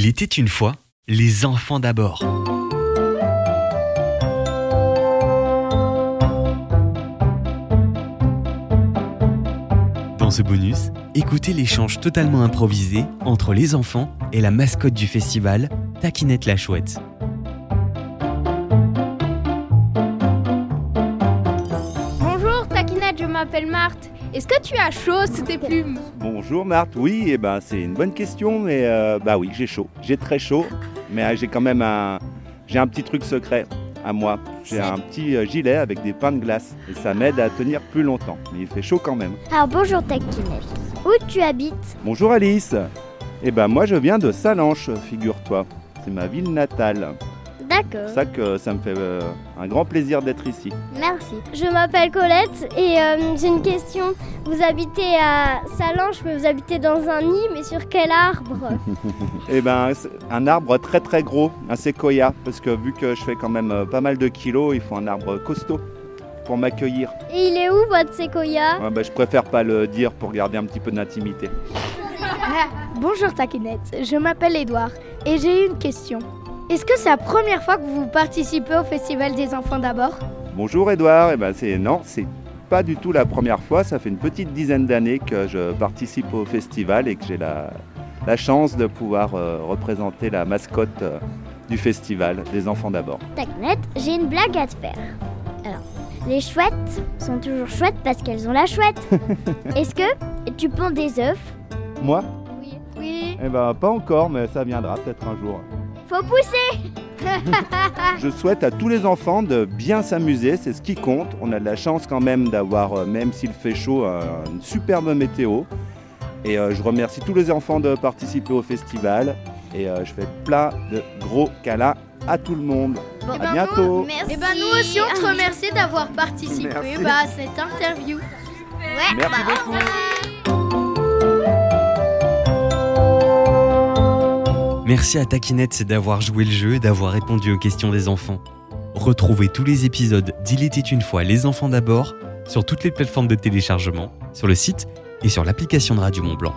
Il était une fois les enfants d'abord. Dans ce bonus, écoutez l'échange totalement improvisé entre les enfants et la mascotte du festival, Taquinette la Chouette. Bonjour Taquinette, je m'appelle Marthe. Est-ce que tu as chaud sous tes plumes Bonjour Marthe, oui, eh ben, c'est une bonne question, mais euh, bah oui, j'ai chaud. J'ai très chaud, mais euh, j'ai quand même un, j'ai un petit truc secret à moi. J'ai un petit euh, gilet avec des pains de glace et ça m'aide à tenir plus longtemps. Mais il fait chaud quand même. Alors bonjour Taquinette. Où tu habites? Bonjour Alice. Eh ben moi je viens de Salanches, figure-toi. C'est ma ville natale. C'est D'accord. pour ça que ça me fait euh, un grand plaisir d'être ici. Merci. Je m'appelle Colette et euh, j'ai une question. Vous habitez à Salanches, mais vous habitez dans un nid, mais sur quel arbre? Eh ben un arbre très très gros, un séquoia, parce que vu que je fais quand même euh, pas mal de kilos, il faut un arbre costaud pour m'accueillir. Et il est où votre séquoia Ouais, bah, je préfère pas le dire pour garder un petit peu d'intimité. Bonjour Taquinette, je m'appelle Edouard et j'ai une question. Est-ce que c'est la première fois que vous participez au Festival des enfants d'abord? Bonjour Edouard, eh ben c'est non, c'est pas du tout la première fois. Ça fait une petite dizaine d'années que je participe au festival et que j'ai la, la chance de pouvoir euh, représenter la mascotte euh, du festival des enfants d'abord. Taquinette, j'ai une blague à te faire. Alors, les chouettes sont toujours chouettes parce qu'elles ont la chouette. Est-ce que tu ponds des œufs? Moi? Oui. Oui. Eh ben pas encore, mais ça viendra peut-être un jour. Faut pousser Je souhaite à tous les enfants de bien s'amuser, c'est ce qui compte. On a de la chance quand même d'avoir, euh, même s'il fait chaud, une superbe météo. Et euh, je remercie tous les enfants de participer au festival. Et euh, je fais plein de gros câlins à tout le monde. Bon, à bientôt. Et ben nous aussi on te remercie d'avoir participé Merci. bah, à cette interview. Ouais. Merci beaucoup. Merci à Taquinette d'avoir joué le jeu et d'avoir répondu aux questions des enfants. Retrouvez tous les épisodes d'Il était une fois les enfants d'abord sur toutes les plateformes de téléchargement, sur le site et sur l'application de Radio Mont Blanc.